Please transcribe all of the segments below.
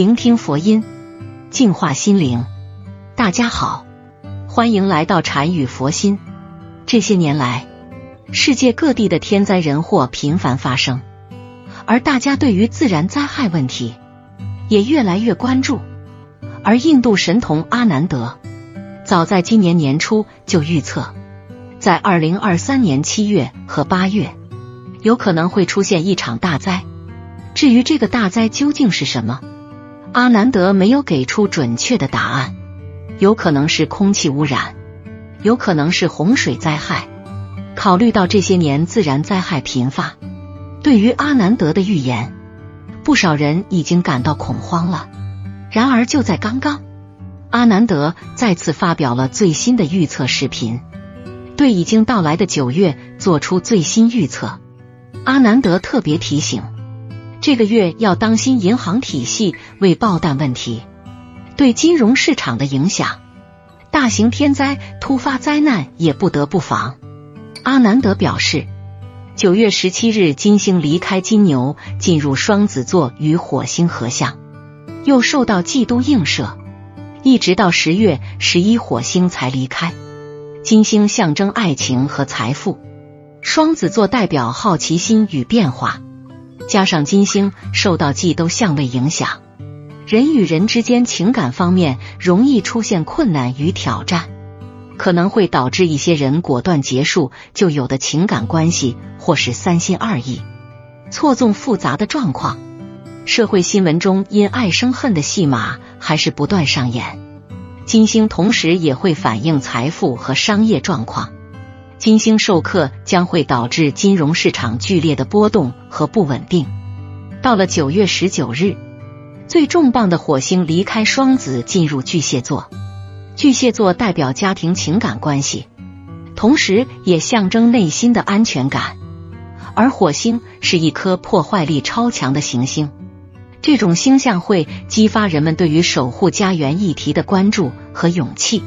聆听佛音，净化心灵。大家好，欢迎来到禅语佛心。这些年来，世界各地的天灾人祸频繁发生，而大家对于自然灾害问题也越来越关注。而印度神童阿南德早在今年年初就预测，在二零二三年七月和八月有可能会出现一场大灾。至于这个大灾究竟是什么，阿南德没有给出准确的答案。有可能是空气污染，有可能是洪水灾害。考虑到这些年自然灾害频发，对于阿南德的预言，不少人已经感到恐慌了。然而就在刚刚，阿南德再次发表了最新的预测视频，对已经到来的九月做出最新预测。阿南德特别提醒。这个月要当心银行体系未爆弹问题对金融市场的影响，大型天灾突发灾难也不得不防。阿南德表示，九月十七日金星离开金牛，进入双子座与火星合相，又受到嫉妒映射，一直到十月十一火星才离开。金星象征爱情和财富，双子座代表好奇心与变化。加上金星受到忌都相位影响，人与人之间情感方面容易出现困难与挑战，可能会导致一些人果断结束就有的情感关系，或是三心二意、错综复杂的状况。社会新闻中因爱生恨的戏码还是不断上演。金星同时也会反映财富和商业状况。金星授课将会导致金融市场剧烈的波动和不稳定。到了九月十九日，最重磅的火星离开双子，进入巨蟹座。巨蟹座代表家庭情感关系，同时也象征内心的安全感。而火星是一颗破坏力超强的行星，这种星象会激发人们对于守护家园议题的关注和勇气。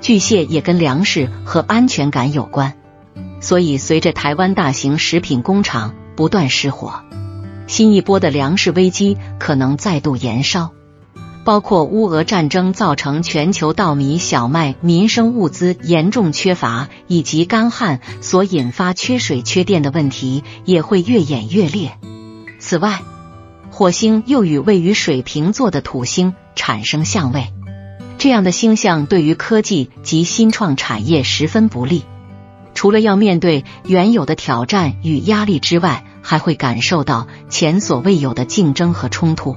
巨蟹也跟粮食和安全感有关，所以随着台湾大型食品工厂不断失火，新一波的粮食危机可能再度延烧。包括乌俄战争造成全球稻米、小麦、民生物资严重缺乏，以及干旱所引发缺水缺电的问题也会越演越烈。此外，火星又与位于水瓶座的土星产生相位。这样的星象对于科技及新创产业十分不利。除了要面对原有的挑战与压力之外，还会感受到前所未有的竞争和冲突。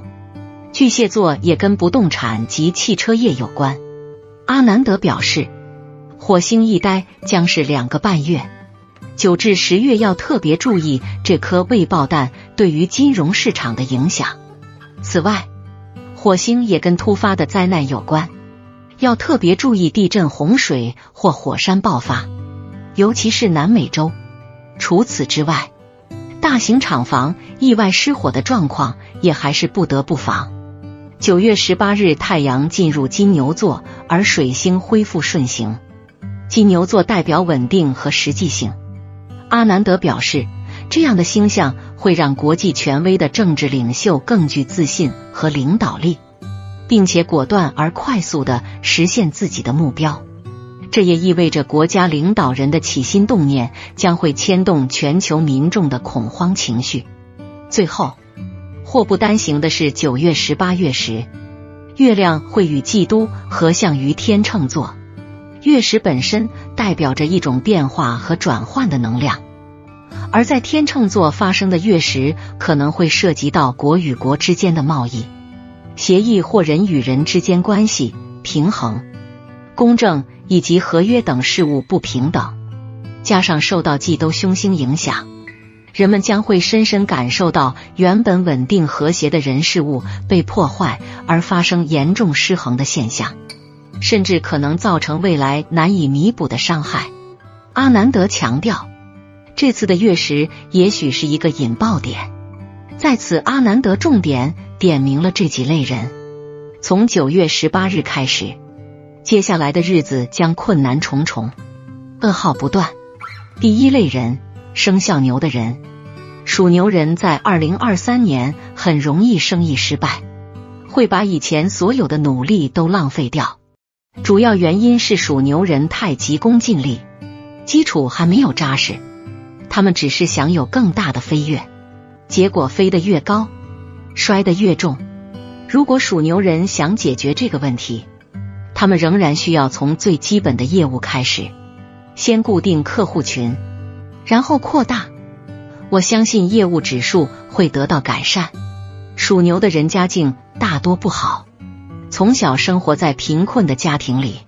巨蟹座也跟不动产及汽车业有关。阿南德表示，火星一待将是两个半月，九至十月要特别注意这颗未爆弹对于金融市场的影响。此外，火星也跟突发的灾难有关。要特别注意地震、洪水或火山爆发，尤其是南美洲。除此之外，大型厂房意外失火的状况也还是不得不防。九月十八日，太阳进入金牛座，而水星恢复顺行。金牛座代表稳定和实际性。阿南德表示，这样的星象会让国际权威的政治领袖更具自信和领导力。并且果断而快速的实现自己的目标，这也意味着国家领导人的起心动念将会牵动全球民众的恐慌情绪。最后，祸不单行的是，九月十八月时，月亮会与基督合相于天秤座。月食本身代表着一种变化和转换的能量，而在天秤座发生的月食可能会涉及到国与国之间的贸易。协议或人与人之间关系平衡、公正以及合约等事物不平等，加上受到忌都凶星影响，人们将会深深感受到原本稳定和谐的人事物被破坏而发生严重失衡的现象，甚至可能造成未来难以弥补的伤害。阿南德强调，这次的月食也许是一个引爆点。在此，阿南德重点。点明了这几类人，从九月十八日开始，接下来的日子将困难重重，噩耗不断。第一类人，生肖牛的人，属牛人在二零二三年很容易生意失败，会把以前所有的努力都浪费掉。主要原因是属牛人太急功近利，基础还没有扎实，他们只是想有更大的飞跃，结果飞得越高，摔得越重。如果属牛人想解决这个问题，他们仍然需要从最基本的业务开始，先固定客户群，然后扩大。我相信业务指数会得到改善。属牛的人家境大多不好，从小生活在贫困的家庭里，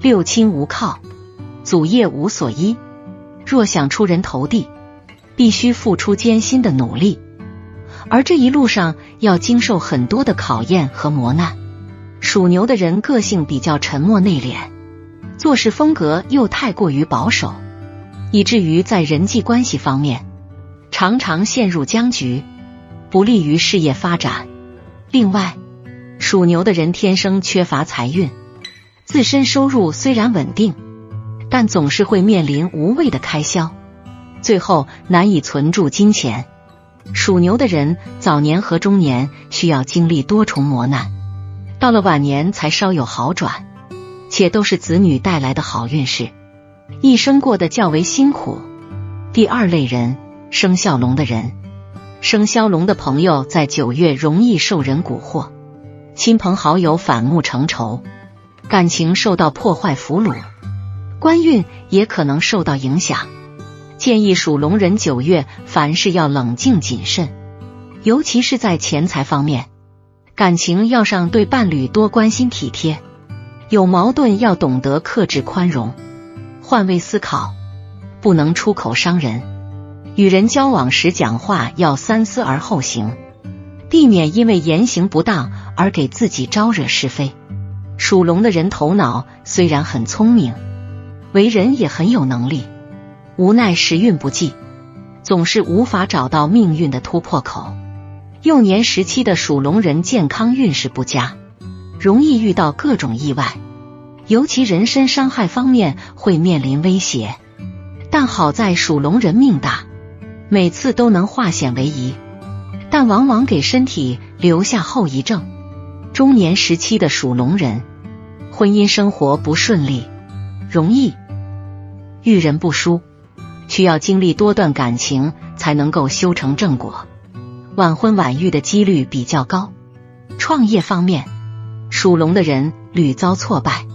六亲无靠，祖业无所依。若想出人头地，必须付出艰辛的努力，而这一路上要经受很多的考验和磨难。属牛的人个性比较沉默内敛，做事风格又太过于保守，以至于在人际关系方面。常常陷入僵局，不利于事业发展。另外，属牛的人天生缺乏财运，自身收入虽然稳定，但总是会面临无谓的开销，最后难以存住金钱。属牛的人早年和中年需要经历多重磨难，到了晚年才稍有好转，且都是子女带来的好运势，一生过得较为辛苦。第二类人。生肖龙的人，生肖龙的朋友在九月容易受人蛊惑，亲朋好友反目成仇，感情受到破坏俘虏，官运也可能受到影响。建议属龙人九月凡事要冷静谨慎，尤其是在钱财方面，感情要上对伴侣多关心体贴，有矛盾要懂得克制宽容，换位思考，不能出口伤人。与人交往时讲话要三思而后行，避免因为言行不当而给自己招惹是非。属龙的人头脑虽然很聪明，为人也很有能力，无奈时运不济，总是无法找到命运的突破口。幼年时期的属龙人健康运势不佳，容易遇到各种意外，尤其人身伤害方面会面临威胁。但好在属龙人命大。每次都能化险为夷，但往往给身体留下后遗症。中年时期的属龙人，婚姻生活不顺利，容易遇人不淑，需要经历多段感情才能够修成正果，晚婚晚育的几率比较高。创业方面，属龙的人屡遭挫败，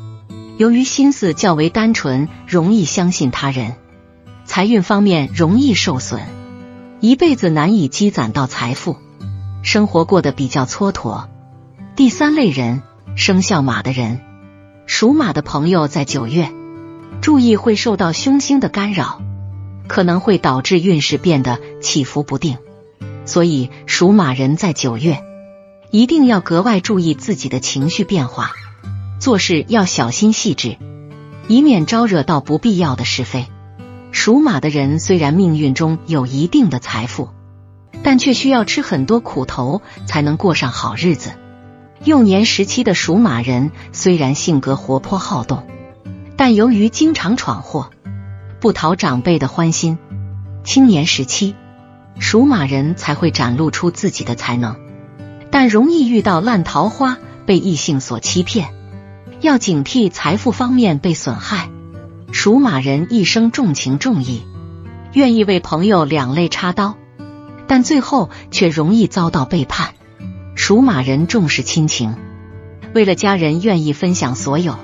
由于心思较为单纯，容易相信他人，财运方面容易受损。一辈子难以积攒到财富，生活过得比较蹉跎。第三类人，生肖马的人，属马的朋友在九月注意会受到凶星的干扰，可能会导致运势变得起伏不定。所以属马人在九月一定要格外注意自己的情绪变化，做事要小心细致，以免招惹到不必要的是非。属马的人虽然命运中有一定的财富，但却需要吃很多苦头才能过上好日子。幼年时期的属马人虽然性格活泼好动，但由于经常闯祸，不讨长辈的欢心。青年时期，属马人才会展露出自己的才能，但容易遇到烂桃花，被异性所欺骗，要警惕财富方面被损害。属马人一生重情重义，愿意为朋友两肋插刀，但最后却容易遭到背叛。属马人重视亲情，为了家人愿意分享所有，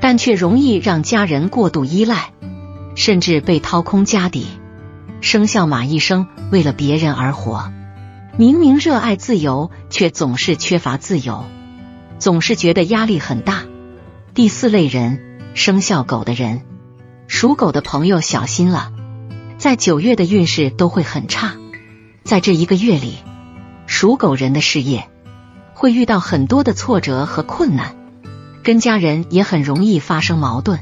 但却容易让家人过度依赖，甚至被掏空家底。生肖马一生为了别人而活，明明热爱自由，却总是缺乏自由，总是觉得压力很大。第四类人。生肖狗的人，属狗的朋友小心了，在九月的运势都会很差。在这一个月里，属狗人的事业会遇到很多的挫折和困难，跟家人也很容易发生矛盾。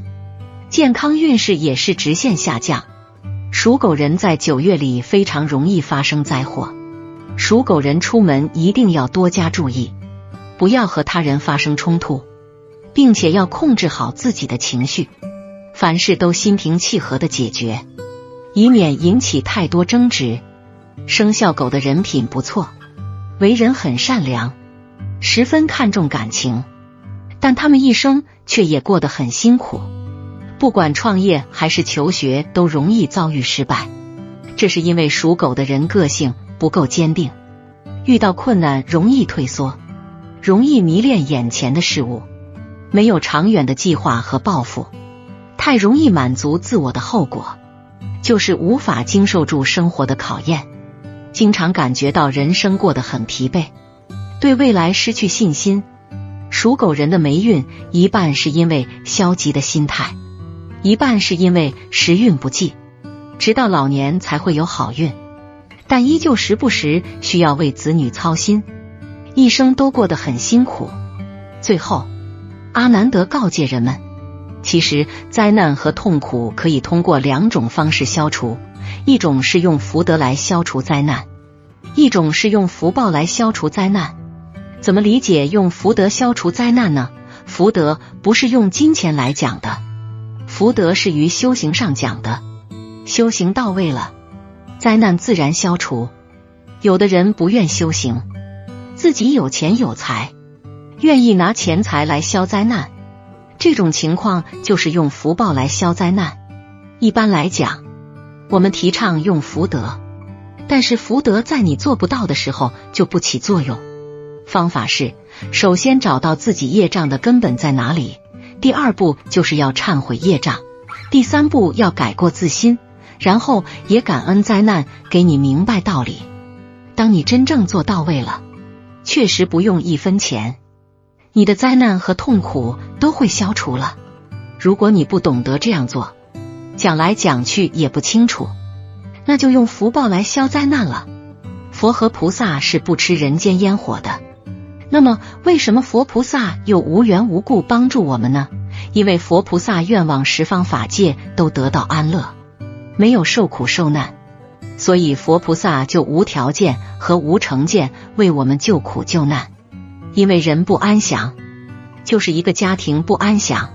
健康运势也是直线下降，属狗人在九月里非常容易发生灾祸。属狗人出门一定要多加注意，不要和他人发生冲突。并且要控制好自己的情绪，凡事都心平气和的解决，以免引起太多争执。生肖狗的人品不错，为人很善良，十分看重感情，但他们一生却也过得很辛苦。不管创业还是求学，都容易遭遇失败。这是因为属狗的人个性不够坚定，遇到困难容易退缩，容易迷恋眼前的事物，没有长远的计划和抱负，太容易满足自我的后果，就是无法经受住生活的考验，经常感觉到人生过得很疲惫，对未来失去信心。属狗人的霉运一半是因为消极的心态。一半是因为时运不济，直到老年才会有好运，但依旧时不时需要为子女操心，一生都过得很辛苦。最后，阿南德告诫人们：其实灾难和痛苦可以通过两种方式消除，一种是用福德来消除灾难，一种是用福报来消除灾难。怎么理解用福德消除灾难呢？福德不是用金钱来讲的。福德是于修行上讲的，修行到位了，灾难自然消除。有的人不愿修行，自己有钱有财，愿意拿钱财来消灾难，这种情况就是用福报来消灾难。一般来讲，我们提倡用福德，但是福德在你做不到的时候就不起作用。方法是，首先找到自己业障的根本在哪里。第二步就是要忏悔业障，第三步要改过自新，然后也感恩灾难给你明白道理。当你真正做到位了，确实不用一分钱，你的灾难和痛苦都会消除了。如果你不懂得这样做，讲来讲去也不清楚，那就用福报来消灾难了。佛和菩萨是不吃人间烟火的。那么，为什么佛菩萨又无缘无故帮助我们呢？因为佛菩萨愿望十方法界都得到安乐，没有受苦受难，所以佛菩萨就无条件和无成见为我们救苦救难。因为人不安详，就是一个家庭不安详，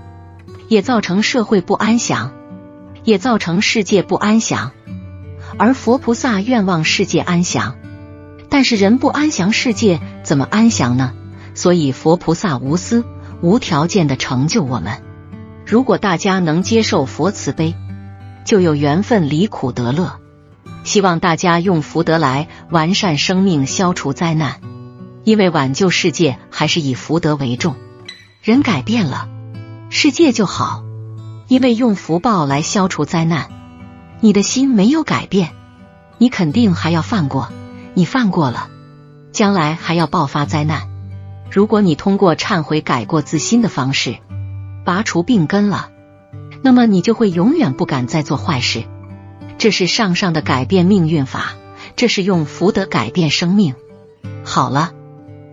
也造成社会不安详，也造成世界不安详。而佛菩萨愿望世界安详。但是人不安详，世界怎么安详呢？所以佛菩萨无私、无条件的成就我们。如果大家能接受佛慈悲，就有缘分离苦得乐。希望大家用福德来完善生命，消除灾难。因为挽救世界还是以福德为重。人改变了，世界就好。因为用福报来消除灾难，你的心没有改变，你肯定还要犯过。你犯过了，将来还要爆发灾难。如果你通过忏悔、改过自新的方式拔除病根了，那么你就会永远不敢再做坏事。这是上上的改变命运法，这是用福德改变生命。好了，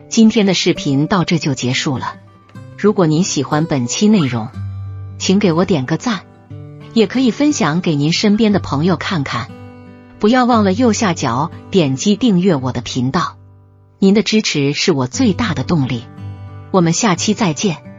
今天的视频到这就结束了。如果您喜欢本期内容，请给我点个赞，也可以分享给您身边的朋友看看。不要忘了右下角点击订阅我的频道，您的支持是我最大的动力。我们下期再见。